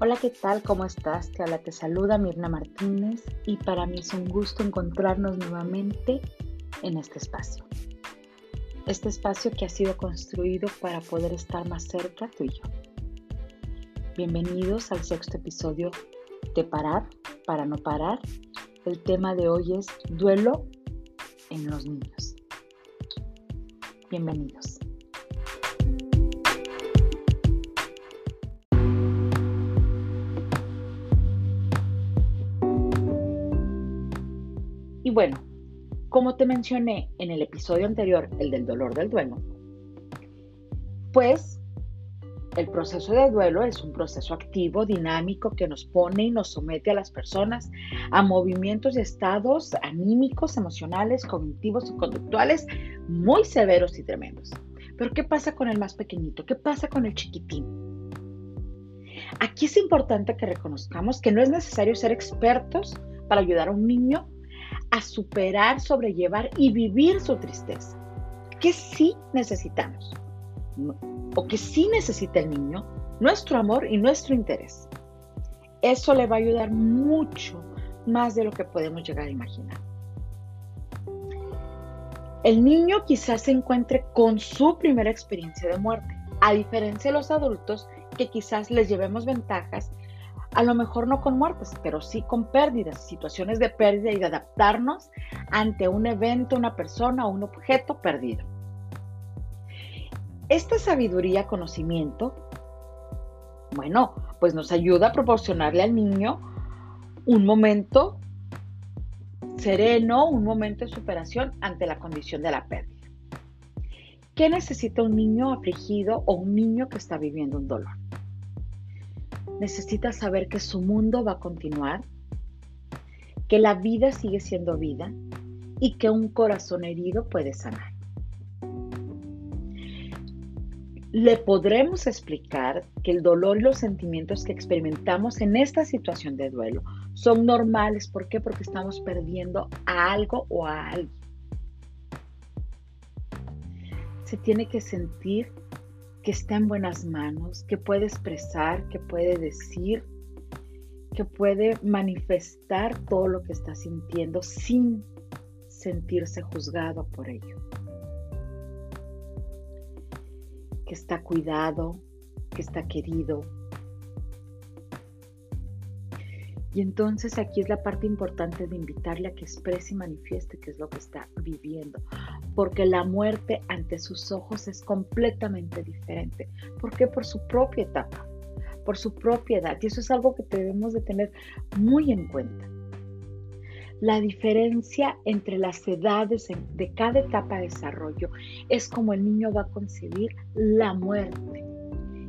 Hola, ¿qué tal? ¿Cómo estás? Te habla, te saluda Mirna Martínez y para mí es un gusto encontrarnos nuevamente en este espacio. Este espacio que ha sido construido para poder estar más cerca tú y yo. Bienvenidos al sexto episodio de Parar para no parar. El tema de hoy es duelo en los niños. Bienvenidos. Bueno, como te mencioné en el episodio anterior, el del dolor del duelo, pues el proceso de duelo es un proceso activo, dinámico, que nos pone y nos somete a las personas a movimientos y estados anímicos, emocionales, cognitivos y conductuales muy severos y tremendos. Pero ¿qué pasa con el más pequeñito? ¿Qué pasa con el chiquitín? Aquí es importante que reconozcamos que no es necesario ser expertos para ayudar a un niño a superar, sobrellevar y vivir su tristeza. ¿Qué sí necesitamos? O que sí necesita el niño, nuestro amor y nuestro interés. Eso le va a ayudar mucho más de lo que podemos llegar a imaginar. El niño quizás se encuentre con su primera experiencia de muerte, a diferencia de los adultos que quizás les llevemos ventajas a lo mejor no con muertes, pero sí con pérdidas, situaciones de pérdida y de adaptarnos ante un evento, una persona o un objeto perdido. Esta sabiduría, conocimiento, bueno, pues nos ayuda a proporcionarle al niño un momento sereno, un momento de superación ante la condición de la pérdida. ¿Qué necesita un niño afligido o un niño que está viviendo un dolor? Necesita saber que su mundo va a continuar, que la vida sigue siendo vida y que un corazón herido puede sanar. Le podremos explicar que el dolor y los sentimientos que experimentamos en esta situación de duelo son normales. ¿Por qué? Porque estamos perdiendo a algo o a alguien. Se tiene que sentir que está en buenas manos, que puede expresar, que puede decir, que puede manifestar todo lo que está sintiendo sin sentirse juzgado por ello. Que está cuidado, que está querido, Y entonces aquí es la parte importante de invitarle a que exprese y manifieste qué es lo que está viviendo, porque la muerte ante sus ojos es completamente diferente. ¿Por qué? Por su propia etapa, por su propia edad. Y eso es algo que debemos de tener muy en cuenta. La diferencia entre las edades de cada etapa de desarrollo es como el niño va a concebir la muerte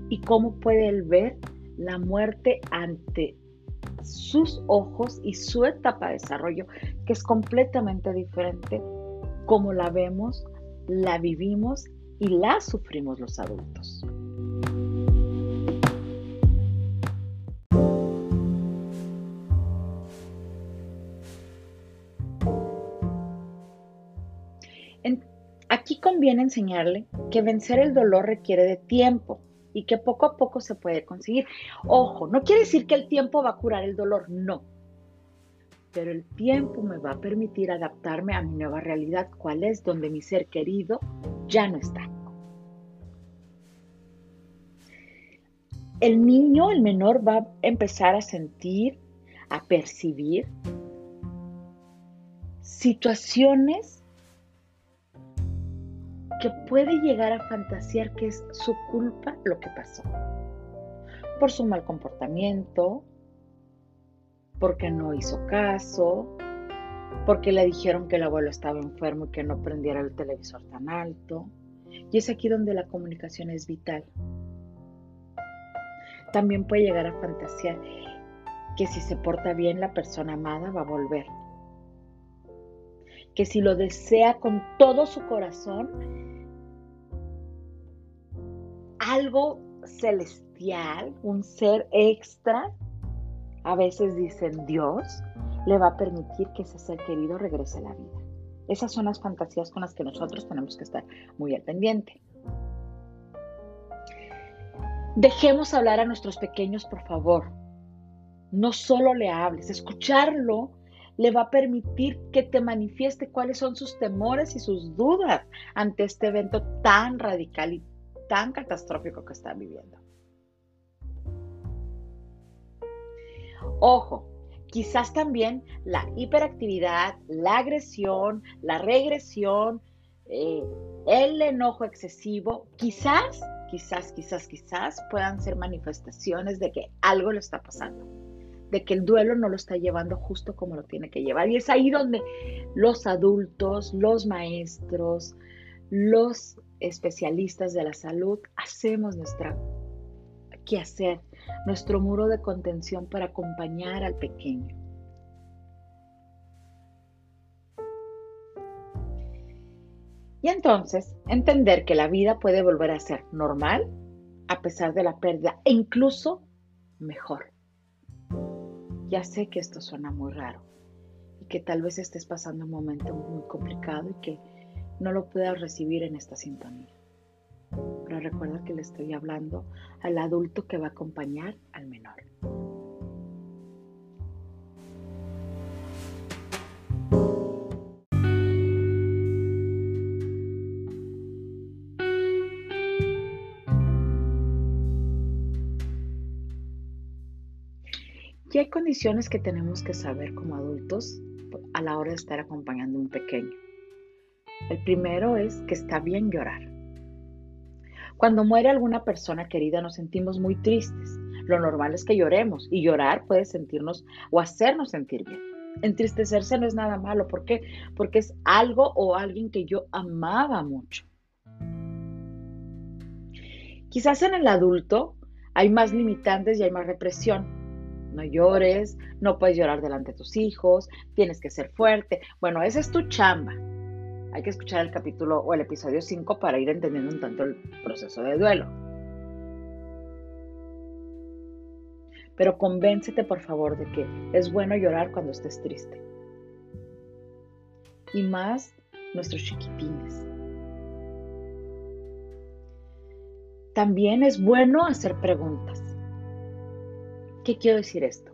y cómo puede él ver la muerte ante sus ojos y su etapa de desarrollo, que es completamente diferente como la vemos, la vivimos y la sufrimos los adultos. aquí conviene enseñarle que vencer el dolor requiere de tiempo y que poco a poco se puede conseguir. Ojo, no quiere decir que el tiempo va a curar el dolor, no. Pero el tiempo me va a permitir adaptarme a mi nueva realidad, cuál es donde mi ser querido ya no está. El niño, el menor, va a empezar a sentir, a percibir situaciones que puede llegar a fantasear que es su culpa lo que pasó. Por su mal comportamiento, porque no hizo caso, porque le dijeron que el abuelo estaba enfermo y que no prendiera el televisor tan alto. Y es aquí donde la comunicación es vital. También puede llegar a fantasear que si se porta bien la persona amada va a volver. Que si lo desea con todo su corazón, algo celestial, un ser extra, a veces dicen Dios, le va a permitir que ese ser querido regrese a la vida. Esas son las fantasías con las que nosotros tenemos que estar muy al pendiente. Dejemos hablar a nuestros pequeños, por favor. No solo le hables, escucharlo le va a permitir que te manifieste cuáles son sus temores y sus dudas ante este evento tan radical y tan catastrófico que están viviendo. Ojo, quizás también la hiperactividad, la agresión, la regresión, eh, el enojo excesivo, quizás, quizás, quizás, quizás puedan ser manifestaciones de que algo le está pasando de que el duelo no lo está llevando justo como lo tiene que llevar. Y es ahí donde los adultos, los maestros, los especialistas de la salud hacemos nuestra hacer, nuestro muro de contención para acompañar al pequeño. Y entonces entender que la vida puede volver a ser normal a pesar de la pérdida e incluso mejor. Ya sé que esto suena muy raro y que tal vez estés pasando un momento muy complicado y que no lo puedas recibir en esta sintonía. Recuerda que le estoy hablando al adulto que va a acompañar al menor. Y hay condiciones que tenemos que saber como adultos a la hora de estar acompañando a un pequeño. El primero es que está bien llorar. Cuando muere alguna persona querida nos sentimos muy tristes. Lo normal es que lloremos y llorar puede sentirnos o hacernos sentir bien. Entristecerse no es nada malo. ¿Por qué? Porque es algo o alguien que yo amaba mucho. Quizás en el adulto hay más limitantes y hay más represión no llores, no puedes llorar delante de tus hijos, tienes que ser fuerte. Bueno, esa es tu chamba. Hay que escuchar el capítulo o el episodio 5 para ir entendiendo un tanto el proceso de duelo. Pero convéncete por favor de que es bueno llorar cuando estés triste. Y más nuestros chiquitines. También es bueno hacer preguntas. ¿Qué quiero decir esto?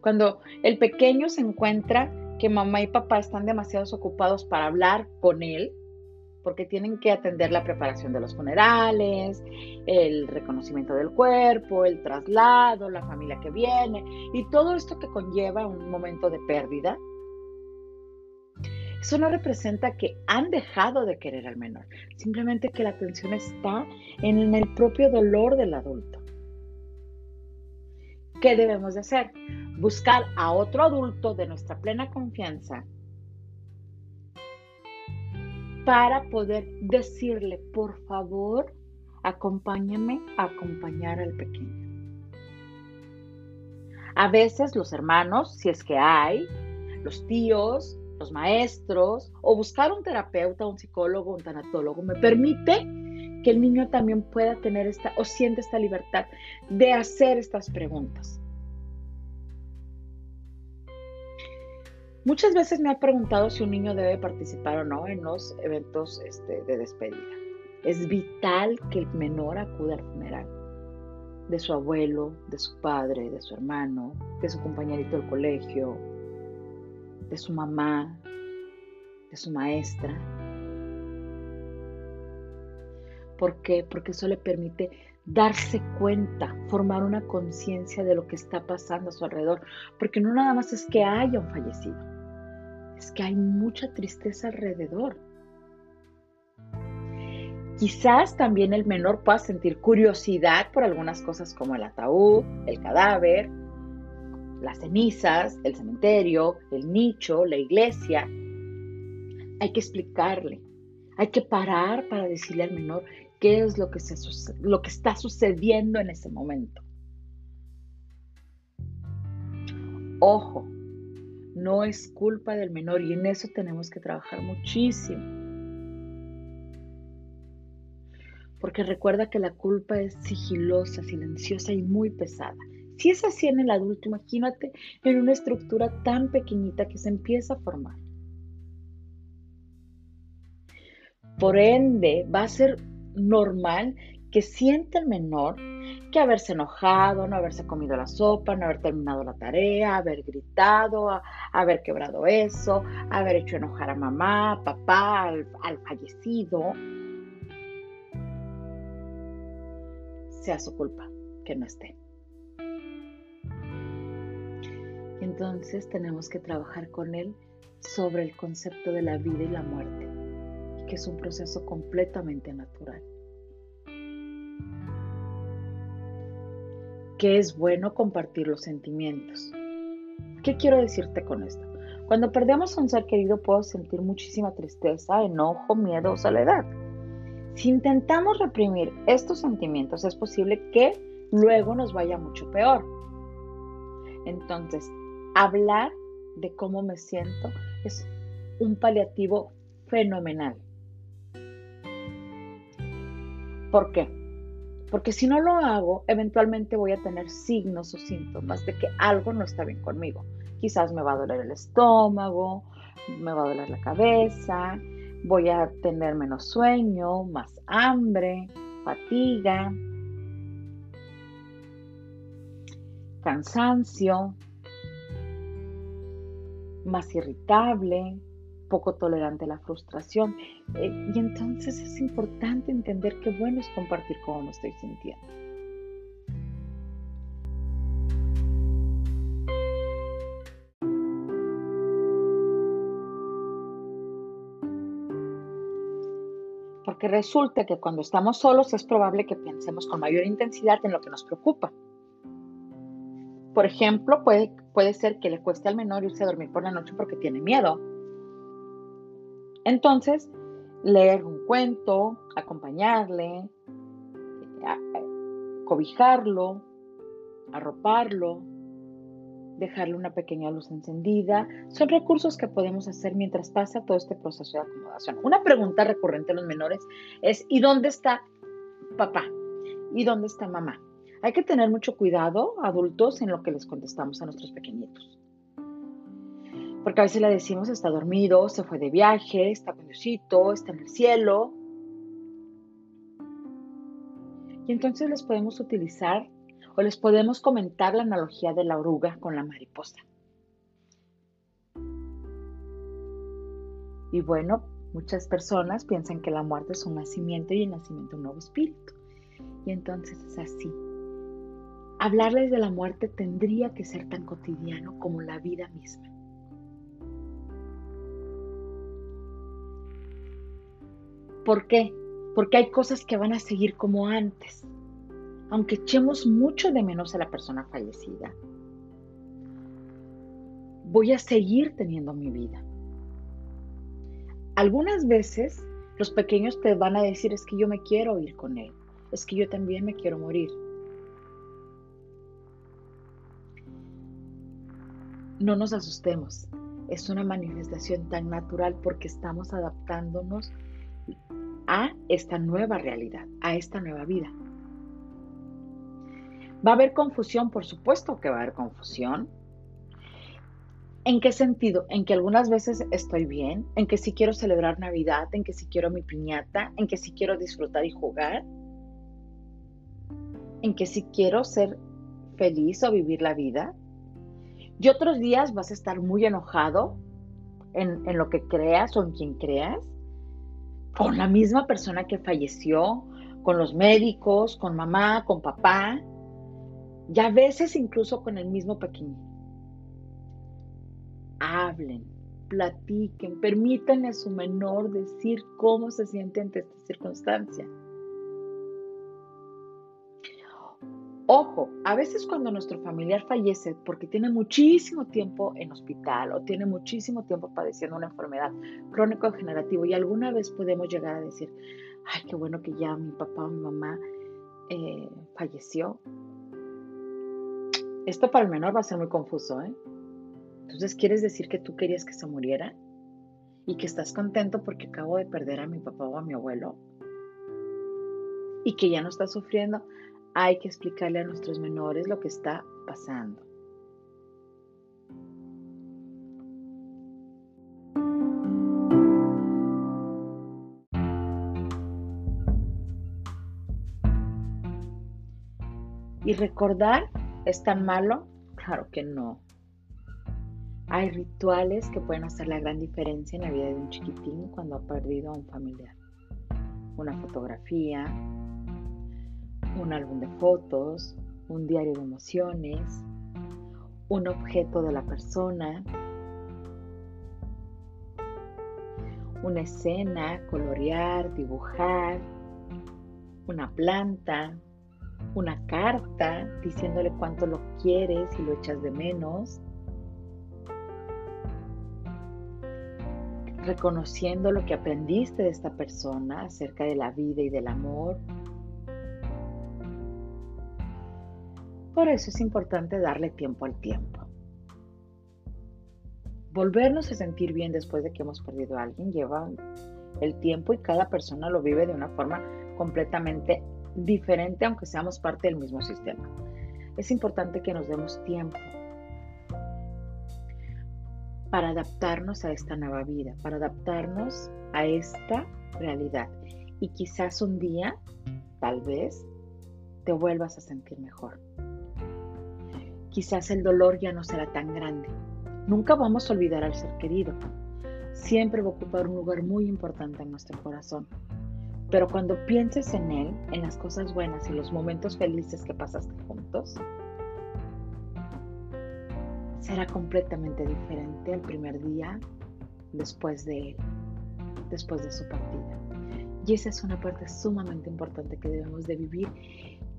Cuando el pequeño se encuentra que mamá y papá están demasiado ocupados para hablar con él, porque tienen que atender la preparación de los funerales, el reconocimiento del cuerpo, el traslado, la familia que viene y todo esto que conlleva un momento de pérdida. Eso no representa que han dejado de querer al menor, simplemente que la atención está en el propio dolor del adulto. ¿Qué debemos de hacer? Buscar a otro adulto de nuestra plena confianza para poder decirle, por favor, acompáñame a acompañar al pequeño. A veces los hermanos, si es que hay, los tíos, los maestros, o buscar un terapeuta, un psicólogo, un tanatólogo, me permite que el niño también pueda tener esta o siente esta libertad de hacer estas preguntas. Muchas veces me ha preguntado si un niño debe participar o no en los eventos este, de despedida. Es vital que el menor acude al funeral de su abuelo, de su padre, de su hermano, de su compañerito del colegio, de su mamá, de su maestra, ¿Por qué? Porque eso le permite darse cuenta, formar una conciencia de lo que está pasando a su alrededor. Porque no nada más es que haya un fallecido, es que hay mucha tristeza alrededor. Quizás también el menor pueda sentir curiosidad por algunas cosas como el ataúd, el cadáver, las cenizas, el cementerio, el nicho, la iglesia. Hay que explicarle, hay que parar para decirle al menor qué es lo que, se, lo que está sucediendo en ese momento. Ojo, no es culpa del menor y en eso tenemos que trabajar muchísimo. Porque recuerda que la culpa es sigilosa, silenciosa y muy pesada. Si es así en el adulto, imagínate en una estructura tan pequeñita que se empieza a formar. Por ende, va a ser normal que siente el menor que haberse enojado, no haberse comido la sopa, no haber terminado la tarea, haber gritado, haber quebrado eso, haber hecho enojar a mamá, papá, al, al fallecido, sea su culpa que no esté. Entonces tenemos que trabajar con él sobre el concepto de la vida y la muerte, que es un proceso completamente natural. Que es bueno compartir los sentimientos. ¿Qué quiero decirte con esto? Cuando perdemos a un ser querido puedo sentir muchísima tristeza, enojo, miedo o soledad. Si intentamos reprimir estos sentimientos es posible que luego nos vaya mucho peor. Entonces, hablar de cómo me siento es un paliativo fenomenal. ¿Por qué? Porque si no lo hago, eventualmente voy a tener signos o síntomas de que algo no está bien conmigo. Quizás me va a doler el estómago, me va a doler la cabeza, voy a tener menos sueño, más hambre, fatiga, cansancio, más irritable, poco tolerante a la frustración. Eh, y entonces es importante entender que bueno es compartir cómo me estoy sintiendo. Porque resulta que cuando estamos solos es probable que pensemos con mayor intensidad en lo que nos preocupa por ejemplo, puede, puede ser que le cueste al menor irse a dormir por la noche porque tiene miedo. Entonces, leer un cuento, acompañarle, cobijarlo, arroparlo, dejarle una pequeña luz encendida, son recursos que podemos hacer mientras pasa todo este proceso de acomodación. Una pregunta recurrente en los menores es, ¿y dónde está papá? ¿Y dónde está mamá? Hay que tener mucho cuidado, adultos, en lo que les contestamos a nuestros pequeñitos. Porque a veces le decimos está dormido, se fue de viaje, está con está en el cielo. Y entonces les podemos utilizar o les podemos comentar la analogía de la oruga con la mariposa. Y bueno, muchas personas piensan que la muerte es un nacimiento y el nacimiento un nuevo espíritu. Y entonces es así. Hablarles de la muerte tendría que ser tan cotidiano como la vida misma. ¿Por qué? Porque hay cosas que van a seguir como antes. Aunque echemos mucho de menos a la persona fallecida, voy a seguir teniendo mi vida. Algunas veces los pequeños te van a decir es que yo me quiero ir con él, es que yo también me quiero morir. No nos asustemos, es una manifestación tan natural porque estamos adaptándonos a esta nueva realidad, a esta nueva vida. ¿Va a haber confusión? Por supuesto que va a haber confusión. ¿En qué sentido? En que algunas veces estoy bien, en que sí quiero celebrar Navidad, en que sí quiero mi piñata, en que sí quiero disfrutar y jugar, en que sí quiero ser feliz o vivir la vida. Y otros días vas a estar muy enojado en, lo que creas o en quien creas, con la misma persona que falleció, con los médicos, con mamá, con papá, y a veces incluso con el mismo pequeño. Hablen, platiquen, permítanle a su menor decir cómo se siente ante esta circunstancia. Ojo, a veces cuando nuestro familiar fallece porque tiene muchísimo tiempo en hospital o tiene muchísimo tiempo padeciendo una enfermedad crónico-degenerativa y alguna vez podemos llegar a decir, ay, qué bueno que ya mi papá o mi mamá eh, falleció. Esto para el menor va a ser muy confuso, ¿eh? Entonces, ¿quieres decir que tú querías que se muriera? ¿Y que estás contento porque acabo de perder a mi papá o a mi abuelo? ¿Y que ya no estás sufriendo? Hay que explicarle a nuestros menores lo que está pasando. ¿Y recordar es tan malo? Claro que no. Hay rituales que pueden hacer la gran diferencia en la vida de un chiquitín cuando ha perdido a un familiar. Una fotografía, un álbum de fotos, un diario de emociones, un objeto de la persona, una escena, colorear, dibujar, una planta, una carta diciéndole cuánto lo quieres y lo echas de menos, reconociendo lo que aprendiste de esta persona acerca de la vida y del amor. Por eso es importante darle tiempo al tiempo. Volvernos a sentir bien después de que hemos perdido a alguien lleva el tiempo y cada persona lo vive de una forma completamente diferente aunque seamos parte del mismo sistema. Es importante que nos demos tiempo para adaptarnos a esta nueva vida, para adaptarnos a esta realidad. Y quizás un día, tal vez, te vuelvas a sentir mejor. Quizás el dolor ya no será tan grande. Nunca vamos a olvidar al ser querido. Siempre va a ocupar un lugar muy importante en nuestro corazón. Pero cuando pienses en Él, en las cosas buenas y los momentos felices que pasaste juntos, será completamente diferente el primer día después de Él, después de su partida. Y esa es una parte sumamente importante que debemos de vivir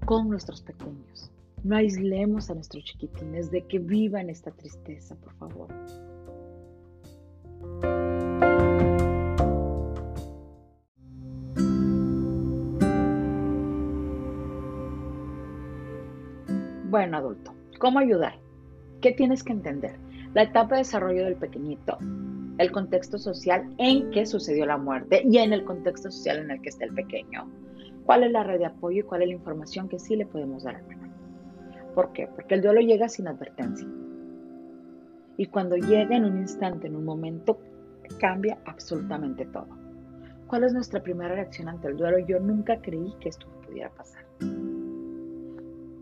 con nuestros pequeños. No aislemos a nuestros chiquitines de que vivan esta tristeza, por favor. Bueno, adulto, ¿cómo ayudar? ¿Qué tienes que entender? La etapa de desarrollo del pequeñito, el contexto social en que sucedió la muerte y en el contexto social en el que está el pequeño. ¿Cuál es la red de apoyo y cuál es la información que sí le podemos dar al? ¿Por qué? Porque el duelo llega sin advertencia. Y cuando llega en un instante, en un momento, cambia absolutamente todo. ¿Cuál es nuestra primera reacción ante el duelo? Yo nunca creí que esto pudiera pasar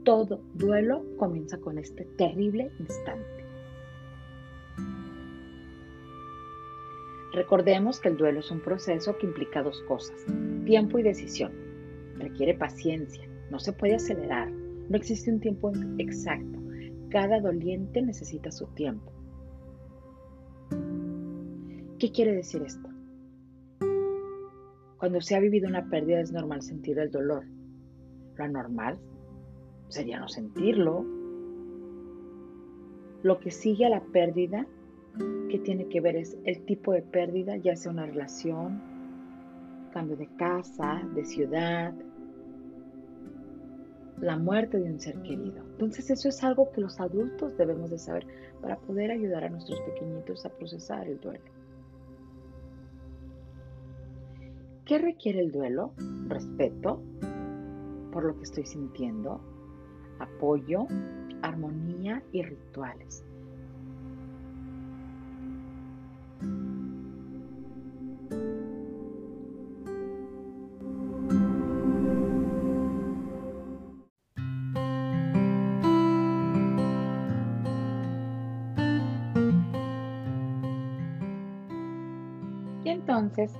todo duelo comienza con este terrible instante. Recordemos que el duelo es un proceso que implica dos cosas, tiempo y decisión. Requiere paciencia, no se puede acelerar, no existe un tiempo exacto. Cada doliente necesita su tiempo. ¿Qué quiere decir esto? Cuando se ha vivido una pérdida es normal sentir el dolor. Lo anormal sería no sentirlo. Lo que sigue a la pérdida, que tiene que ver es el tipo de pérdida, ya sea una relación, cambio de casa, de ciudad, la muerte de un ser querido. Entonces eso es algo que los adultos debemos de saber para poder ayudar a nuestros pequeñitos a procesar el duelo. ¿Qué requiere el duelo? Respeto por lo que estoy sintiendo, apoyo, armonía y rituales. Entonces,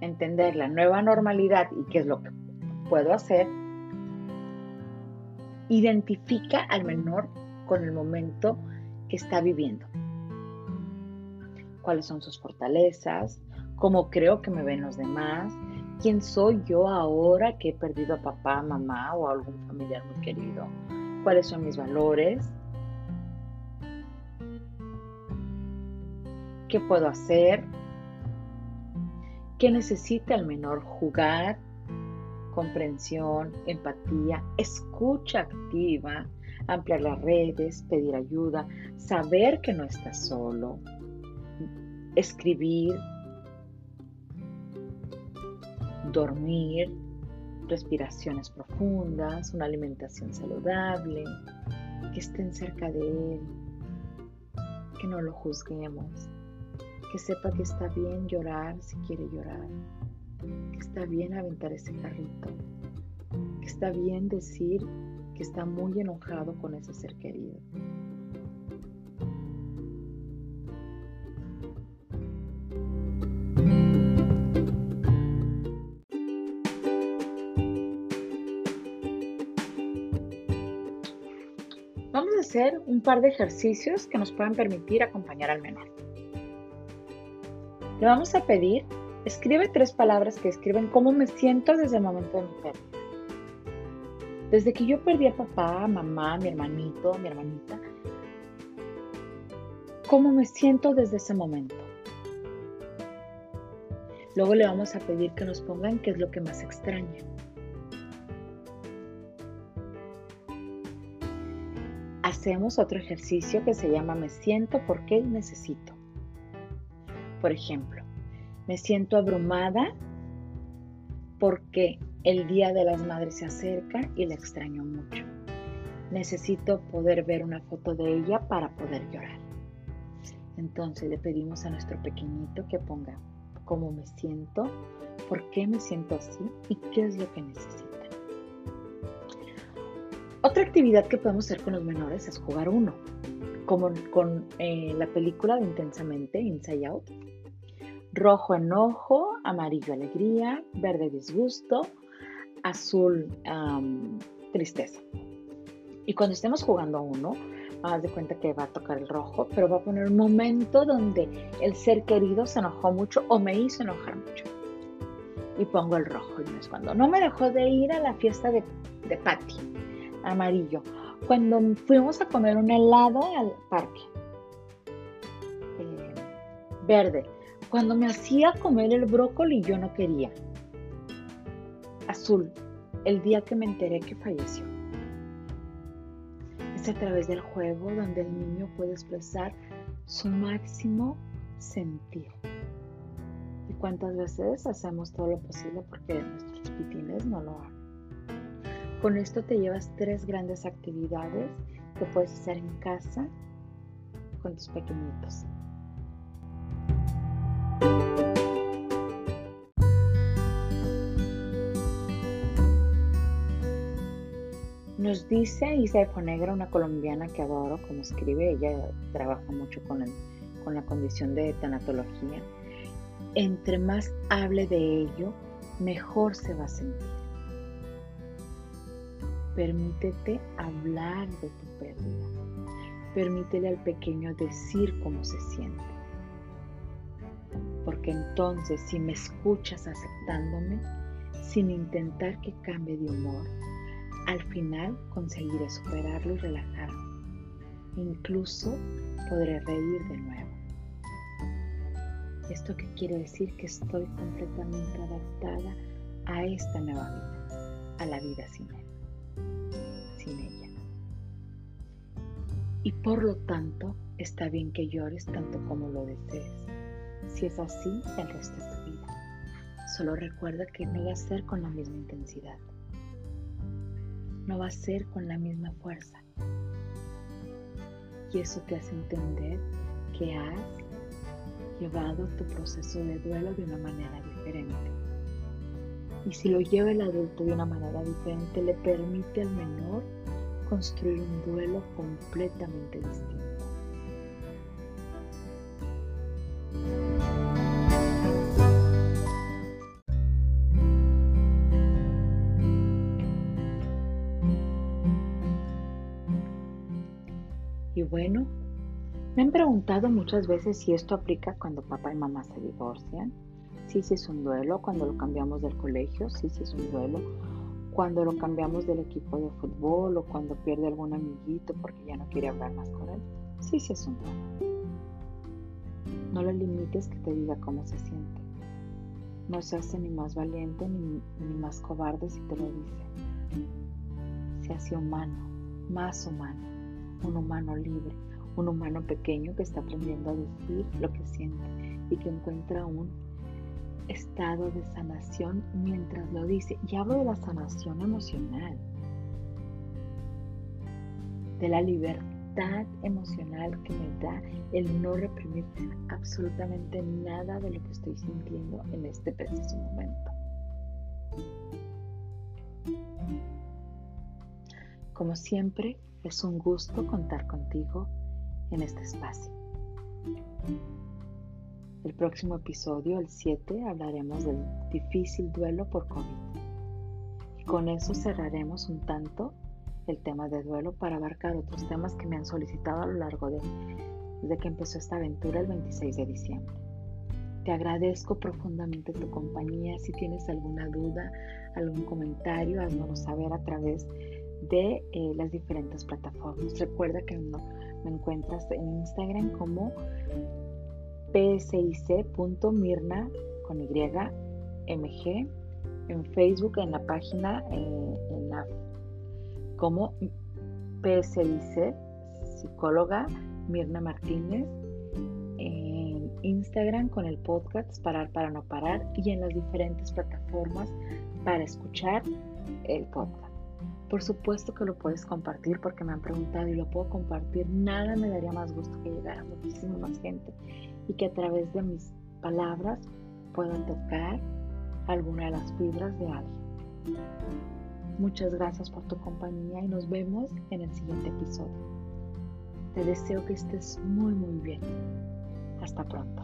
entender la nueva normalidad y qué es lo que puedo hacer identifica al menor con el momento que está viviendo. ¿Cuáles son sus fortalezas? ¿Cómo creo que me ven los demás? ¿Quién soy yo ahora que he perdido a papá, mamá o a algún familiar muy querido? ¿Cuáles son mis valores? ¿Qué puedo hacer? ¿Qué necesita el menor jugar? comprensión, empatía, escucha activa, ampliar las redes, pedir ayuda, saber que no estás solo, escribir, dormir, respiraciones profundas, una alimentación saludable, que estén cerca de él, que no lo juzguemos, que sepa que está bien llorar si quiere llorar, que está bien aventar ese carrito, que está bien decir que está muy enojado con ese ser querido. Vamos a hacer un par de ejercicios que nos puedan permitir acompañar al menor. Le vamos a pedir, escribe tres palabras que escriben cómo me siento desde el momento de mi pérdida. Desde que yo perdí a papá, mamá, mi hermanito, mi hermanita, ¿cómo me siento desde ese momento? Luego le vamos a pedir que nos pongan qué es lo que más extraña. Hacemos otro ejercicio que se llama me siento porque necesito. Por ejemplo, me siento abrumada porque el Día de las Madres se acerca y la extraño mucho. Necesito poder ver una foto de ella para poder llorar. Entonces le pedimos a nuestro pequeñito que ponga cómo me siento, por qué me siento así y qué es lo que necesita. Otra actividad que podemos hacer con los menores es jugar uno, como con eh, la película de Intensamente, Inside Out. Rojo enojo, amarillo alegría, verde disgusto, azul tristeza. Y cuando estemos jugando a uno, haz de cuenta que va a tocar el rojo, pero va a poner un momento donde el ser querido se enojó mucho o me hizo enojar mucho. Y pongo el rojo. Y no es cuando no me dejó de ir a la fiesta de, de Patty, amarillo. Cuando fuimos a comer un helado al parque, eh, verde. Cuando me hacía comer el brócoli yo no quería azul, el día que me enteré que falleció. Es a través del juego donde el niño puede expresar su máximo sentir. ¿Y cuántas veces hacemos todo lo posible porque nuestros pitines no lo hagan? Con esto te llevas tres grandes actividades que puedes hacer en casa con tus pequeñitos. Nos dice Isa Negra, una colombiana que adoro como escribe, ella trabaja mucho con, con la condición de tanatología. Entre más hable de ello, mejor se va a sentir. Permítete hablar de tu pérdida. Permítele al pequeño decir cómo se siente. Porque entonces si me escuchas aceptándome, sin intentar que cambie de humor, al final conseguiré superarlo y relajarme. Incluso podré reír de nuevo. ¿Esto qué quiere decir? Que estoy completamente adaptada a esta nueva vida, a la vida sin él, sin ella. Y por lo tanto, está bien que llores tanto como lo desees. Si es así, el resto de tu vida. Solo recuerda que no va a ser con la misma intensidad no va a ser con la misma fuerza. Y eso te hace entender que has llevado tu proceso de duelo de una manera diferente. Y si lo lleva el adulto de una manera diferente, le permite al menor construir un duelo completamente distinto. Y bueno, me han preguntado muchas veces si esto aplica cuando papá y mamá se divorcian. Sí, sí es un duelo. Cuando lo cambiamos del colegio, sí, sí es un duelo. Cuando lo cambiamos del equipo de fútbol o cuando pierde algún amiguito porque ya no quiere hablar más con él. Sí, sí es un duelo. No le limites que te diga cómo se siente. No se hace ni más valiente ni, ni más cobarde si te lo dice. Se hace humano, más humano un humano libre, un humano pequeño que está aprendiendo a decir lo que siente y que encuentra un estado de sanación mientras lo dice. Y hablo de la sanación emocional, de la libertad emocional que me da el no reprimir absolutamente nada de lo que estoy sintiendo en este preciso momento. Como siempre, es un gusto contar contigo en este espacio. El próximo episodio, el 7, hablaremos del difícil duelo por COVID. Y con eso cerraremos un tanto el tema de duelo para abarcar otros temas que me han solicitado a lo largo de desde que empezó esta aventura el 26 de diciembre. Te agradezco profundamente tu compañía. Si tienes alguna duda, algún comentario, házmelo saber a través de eh, las diferentes plataformas. Recuerda que me encuentras en Instagram como psic.mirna con Y, MG, en Facebook, en la página, eh, en la, como PSIC, psicóloga Mirna Martínez, en Instagram con el podcast Parar para no parar y en las diferentes plataformas para escuchar el podcast. Por supuesto que lo puedes compartir porque me han preguntado y lo puedo compartir. Nada me daría más gusto que llegara muchísima más gente y que a través de mis palabras pueda tocar alguna de las fibras de alguien. Muchas gracias por tu compañía y nos vemos en el siguiente episodio. Te deseo que estés muy muy bien. Hasta pronto.